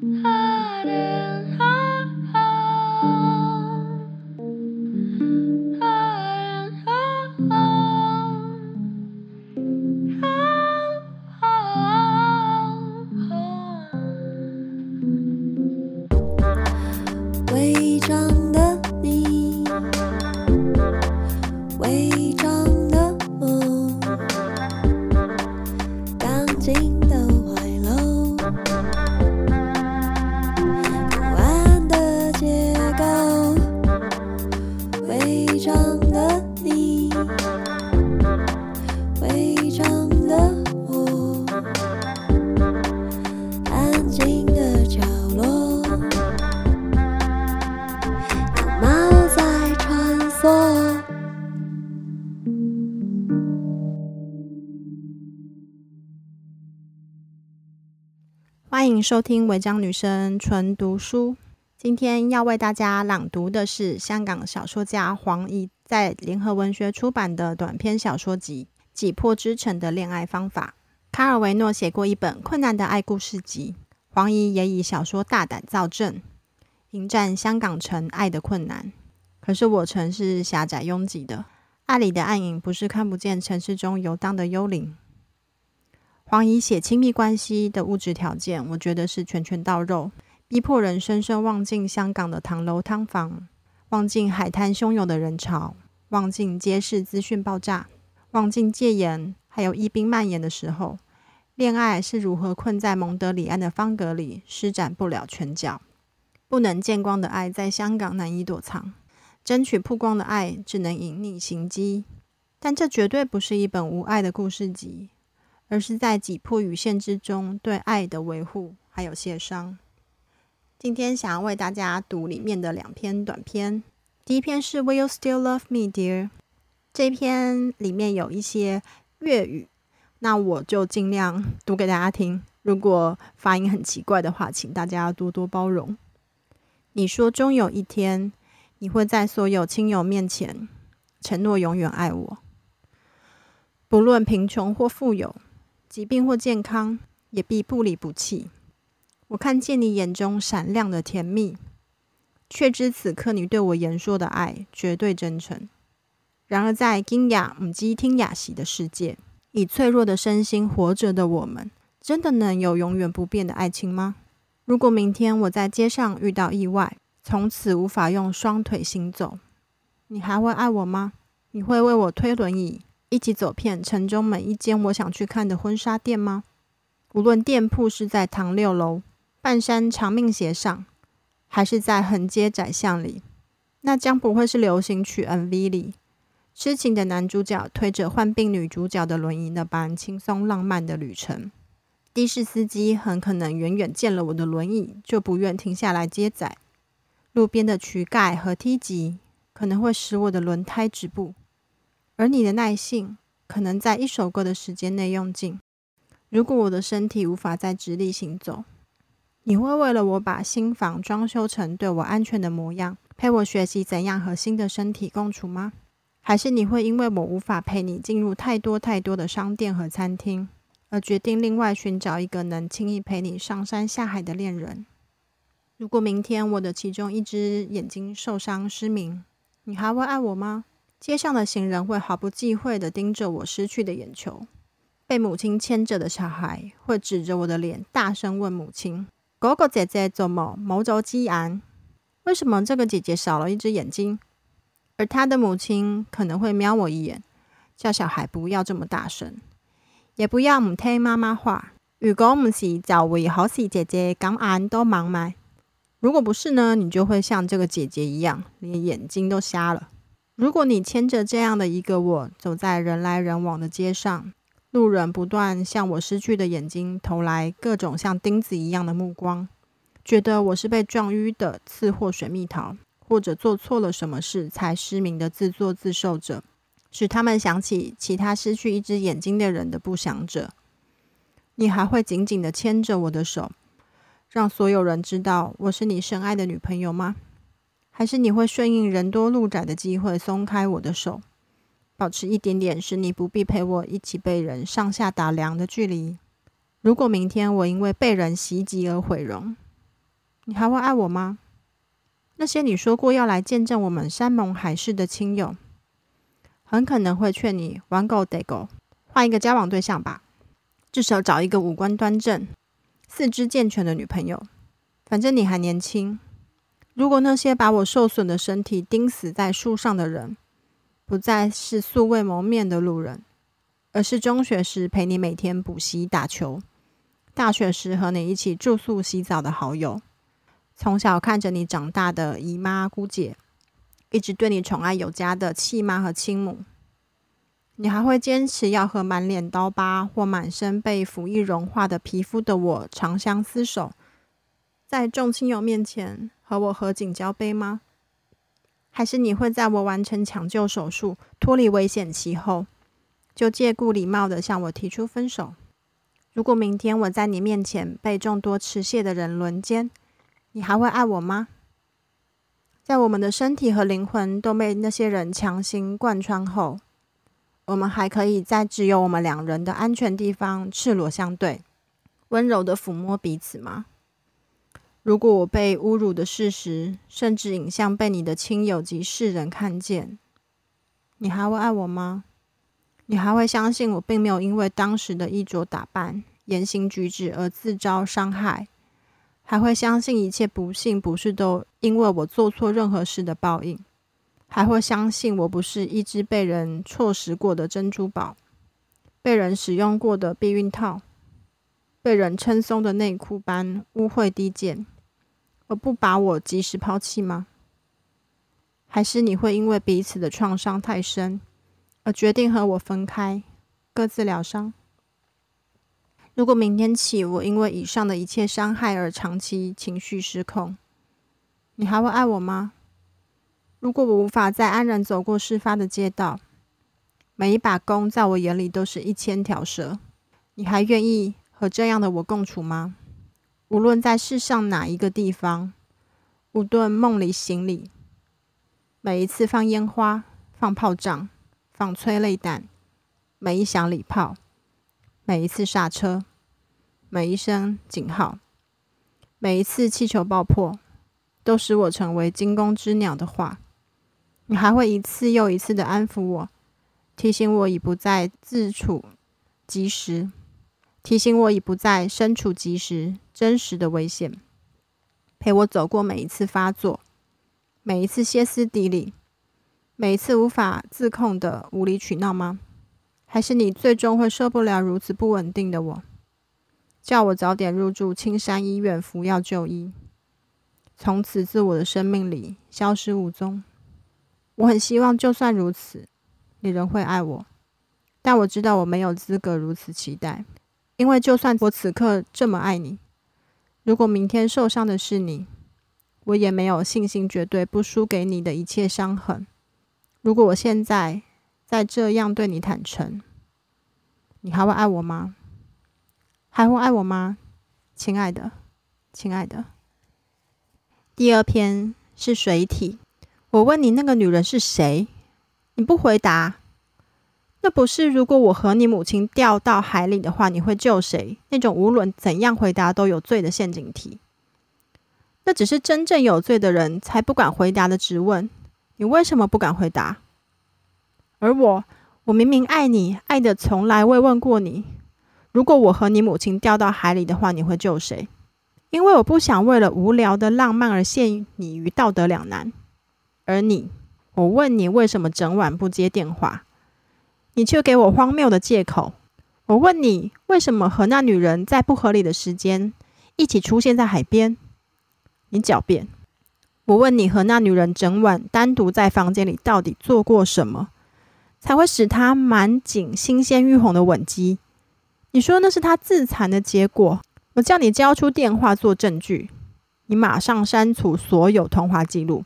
Ah. 欢迎收听违章女生纯读书。今天要为大家朗读的是香港小说家黄怡在联合文学出版的短篇小说集《挤破之城的恋爱方法》。卡尔维诺写过一本《困难的爱故事集》，黄怡也以小说大胆造阵，迎战香港城爱的困难。可是我城是狭窄拥挤的，爱里的暗影不是看不见城市中游荡的幽灵。黄怡写亲密关系的物质条件，我觉得是拳拳到肉，逼迫人深深忘尽香港的唐楼汤房，忘尽海滩汹涌的人潮，忘尽街市资讯爆炸，忘尽戒严还有疫病蔓延的时候，恋爱是如何困在蒙德里安的方格里，施展不了拳脚，不能见光的爱在香港难以躲藏，争取曝光的爱只能隐匿行迹，但这绝对不是一本无爱的故事集。而是在挤迫与限制中对爱的维护，还有协商。今天想要为大家读里面的两篇短篇。第一篇是 Will you still love me, dear？这篇里面有一些粤语，那我就尽量读给大家听。如果发音很奇怪的话，请大家多多包容。你说终有一天，你会在所有亲友面前承诺永远爱我，不论贫穷或富有。疾病或健康，也必不离不弃。我看见你眼中闪亮的甜蜜，却知此刻你对我言说的爱绝对真诚。然而，在惊雅母鸡听雅席的世界，以脆弱的身心活着的我们，真的能有永远不变的爱情吗？如果明天我在街上遇到意外，从此无法用双腿行走，你还会爱我吗？你会为我推轮椅？一起走遍城中每一间我想去看的婚纱店吗？无论店铺是在唐六楼、半山长命斜上，还是在横街窄巷里，那将不会是流行曲 MV 里痴情的男主角推着患病女主角的轮椅那般轻松浪漫的旅程。的士司机很可能远远见了我的轮椅就不愿停下来接载。路边的渠盖和梯级可能会使我的轮胎止步。而你的耐性可能在一首歌的时间内用尽。如果我的身体无法再直立行走，你会为了我把新房装修成对我安全的模样，陪我学习怎样和新的身体共处吗？还是你会因为我无法陪你进入太多太多的商店和餐厅，而决定另外寻找一个能轻易陪你上山下海的恋人？如果明天我的其中一只眼睛受伤失明，你还会爱我吗？街上的行人会毫不忌讳地盯着我失去的眼球，被母亲牵着的小孩会指着我的脸大声问母亲：“哥哥姐姐怎么冇咗只眼？为什么这个姐姐少了一只眼睛？”而他的母亲可能会瞄我一眼，叫小孩不要这么大声，也不要唔听妈妈话。如果唔是，就会好似姐姐咁眼都盲埋。如果不是呢，你就会像这个姐姐一样，连眼睛都瞎了。如果你牵着这样的一个我走在人来人往的街上，路人不断向我失去的眼睛投来各种像钉子一样的目光，觉得我是被撞晕的次货水蜜桃，或者做错了什么事才失明的自作自受者，使他们想起其他失去一只眼睛的人的不祥者，你还会紧紧地牵着我的手，让所有人知道我是你深爱的女朋友吗？还是你会顺应人多路窄的机会松开我的手，保持一点点使你不必陪我一起被人上下打量的距离？如果明天我因为被人袭击而毁容，你还会爱我吗？那些你说过要来见证我们山盟海誓的亲友，很可能会劝你玩狗得狗，换一个交往对象吧，至少找一个五官端正、四肢健全的女朋友。反正你还年轻。如果那些把我受损的身体钉死在树上的人，不再是素未谋面的路人，而是中学时陪你每天补习打球，大学时和你一起住宿洗澡的好友，从小看着你长大的姨妈姑姐，一直对你宠爱有加的契妈和亲母，你还会坚持要和满脸刀疤或满身被腐液融化的皮肤的我长相厮守，在众亲友面前和我合景交杯吗？还是你会在我完成抢救手术、脱离危险期后，就借故礼貌地向我提出分手？如果明天我在你面前被众多持械的人轮奸，你还会爱我吗？在我们的身体和灵魂都被那些人强行贯穿后，我们还可以在只有我们两人的安全地方赤裸相对，温柔地抚摸彼此吗？如果我被侮辱的事实，甚至影像被你的亲友及世人看见，你还会爱我吗？你还会相信我并没有因为当时的衣着打扮、言行举止而自招伤害？还会相信一切不幸不是都因为我做错任何事的报应？还会相信我不是一只被人错食过的珍珠宝，被人使用过的避孕套，被人称松的内裤般污秽低贱？而不把我及时抛弃吗？还是你会因为彼此的创伤太深，而决定和我分开，各自疗伤？如果明天起我因为以上的一切伤害而长期情绪失控，你还会爱我吗？如果我无法再安然走过事发的街道，每一把弓在我眼里都是一千条蛇，你还愿意和这样的我共处吗？无论在世上哪一个地方，无论梦里醒里，每一次放烟花、放炮仗、放催泪弹，每一响礼炮，每一次刹车，每一声警号，每一次气球爆破，都使我成为惊弓之鸟的话，你还会一次又一次的安抚我，提醒我已不再自处及时。提醒我已不再身处即时真实的危险，陪我走过每一次发作，每一次歇斯底里，每一次无法自控的无理取闹吗？还是你最终会受不了如此不稳定的我，叫我早点入住青山医院服药就医，从此自我的生命里消失无踪？我很希望，就算如此，你仍会爱我，但我知道我没有资格如此期待。因为，就算我此刻这么爱你，如果明天受伤的是你，我也没有信心绝对不输给你的一切伤痕。如果我现在再这样对你坦诚，你还会爱我吗？还会爱我吗？亲爱的，亲爱的。第二篇是水体。我问你，那个女人是谁？你不回答。那不是，如果我和你母亲掉到海里的话，你会救谁？那种无论怎样回答都有罪的陷阱题。那只是真正有罪的人才不敢回答的质问。你为什么不敢回答？而我，我明明爱你，爱得从来未问过你。如果我和你母亲掉到海里的话，你会救谁？因为我不想为了无聊的浪漫而陷你于道德两难。而你，我问你为什么整晚不接电话？你却给我荒谬的借口。我问你，为什么和那女人在不合理的时间一起出现在海边？你狡辩。我问你，和那女人整晚单独在房间里到底做过什么，才会使她满颈新鲜欲红的吻肌？你说那是她自残的结果。我叫你交出电话做证据，你马上删除所有通话记录，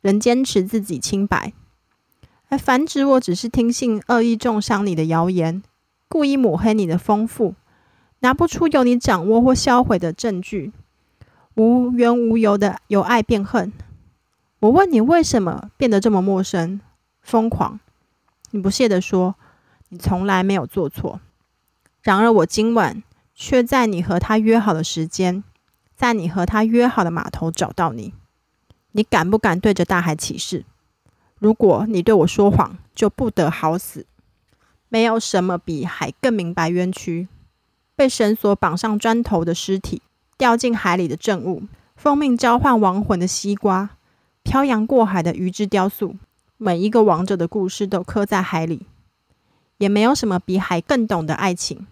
仍坚持自己清白。还反指我只是听信恶意中伤你的谣言，故意抹黑你的丰富，拿不出由你掌握或销毁的证据，无缘无由的由爱变恨。我问你为什么变得这么陌生、疯狂？你不屑地说，你从来没有做错。然而我今晚却在你和他约好的时间，在你和他约好的码头找到你。你敢不敢对着大海起誓？如果你对我说谎，就不得好死。没有什么比海更明白冤屈。被绳索绑上砖头的尸体，掉进海里的证物，奉命召唤亡魂的西瓜，漂洋过海的鱼之雕塑，每一个亡者的故事都刻在海里。也没有什么比海更懂得爱情。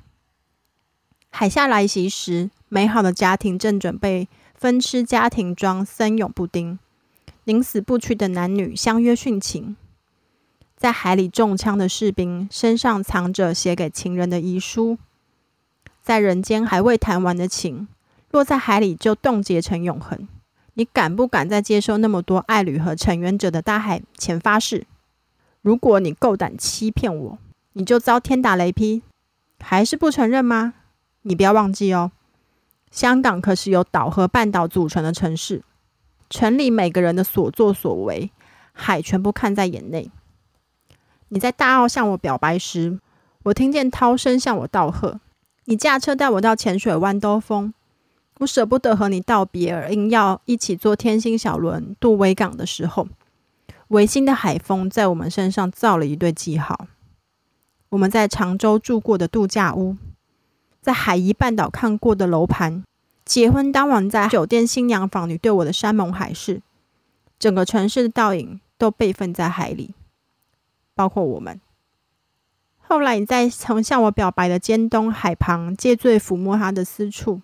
海下来袭时，美好的家庭正准备分吃家庭装森永布丁，宁死不屈的男女相约殉情。在海里中枪的士兵身上藏着写给情人的遗书。在人间还未谈完的情，落在海里就冻结成永恒。你敢不敢在接受那么多爱侣和成员者的大海前发誓？如果你够胆欺骗我，你就遭天打雷劈。还是不承认吗？你不要忘记哦，香港可是由岛和半岛组成的城市，城里每个人的所作所为，海全部看在眼内。你在大澳向我表白时，我听见涛声向我道贺。你驾车带我到浅水湾兜风，我舍不得和你道别，而硬要一起坐天星小轮渡维港的时候，维新的海风在我们身上造了一对记号。我们在长洲住过的度假屋，在海怡半岛看过的楼盘，结婚当晚在酒店新娘房里对我的山盟海誓，整个城市的倒影都备份在海里，包括我们。后来你在曾向我表白的尖东海旁借醉抚摸他的私处，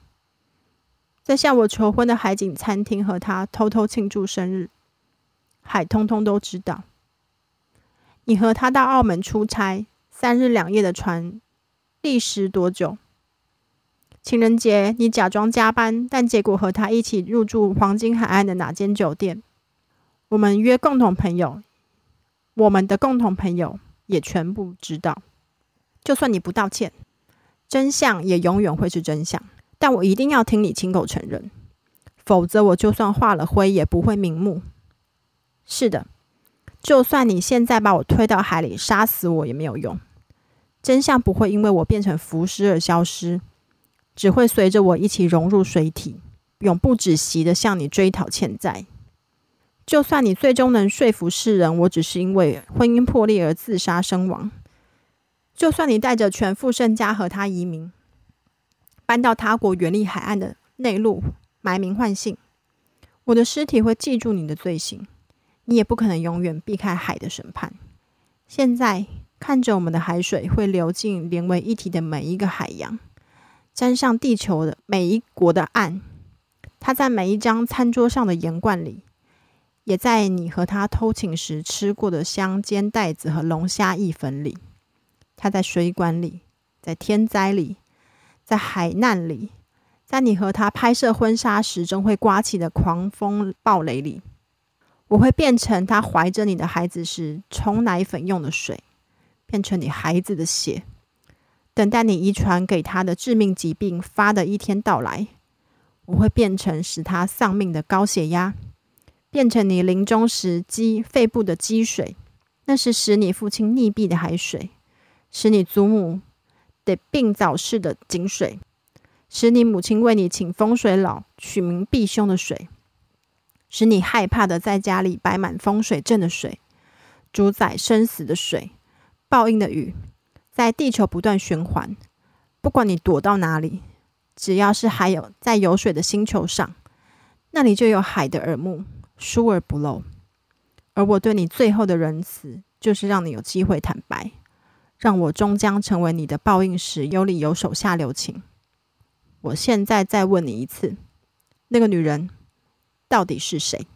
在向我求婚的海景餐厅和他偷偷庆祝生日，海通通都知道。你和他到澳门出差，三日两夜的船，历时多久？情人节你假装加班，但结果和他一起入住黄金海岸的哪间酒店？我们约共同朋友，我们的共同朋友也全部知道。就算你不道歉，真相也永远会是真相。但我一定要听你亲口承认，否则我就算化了灰也不会瞑目。是的，就算你现在把我推到海里，杀死我也没有用。真相不会因为我变成浮尸而消失，只会随着我一起融入水体，永不止息的向你追讨欠债。就算你最终能说服世人，我只是因为婚姻破裂而自杀身亡。就算你带着全副身家和他移民，搬到他国远离海岸的内陆埋名换姓，我的尸体会记住你的罪行，你也不可能永远避开海的审判。现在看着我们的海水会流进连为一体的每一个海洋，沾上地球的每一国的岸，它在每一张餐桌上的盐罐里，也在你和他偷情时吃过的香煎带子和龙虾意粉里。它在水管里，在天灾里，在海难里，在你和他拍摄婚纱时正会刮起的狂风暴雷里，我会变成他怀着你的孩子时冲奶粉用的水，变成你孩子的血，等待你遗传给他的致命疾病发的一天到来。我会变成使他丧命的高血压，变成你临终时积肺部的积水，那是使你父亲溺毙的海水。使你祖母得病早逝的井水，使你母亲为你请风水佬取名避凶的水，使你害怕的在家里摆满风水阵的水，主宰生死的水，报应的雨，在地球不断循环。不管你躲到哪里，只要是还有在有水的星球上，那里就有海的耳目，疏而不漏。而我对你最后的仁慈，就是让你有机会坦白。让我终将成为你的报应时，有理由手下留情。我现在再问你一次，那个女人到底是谁？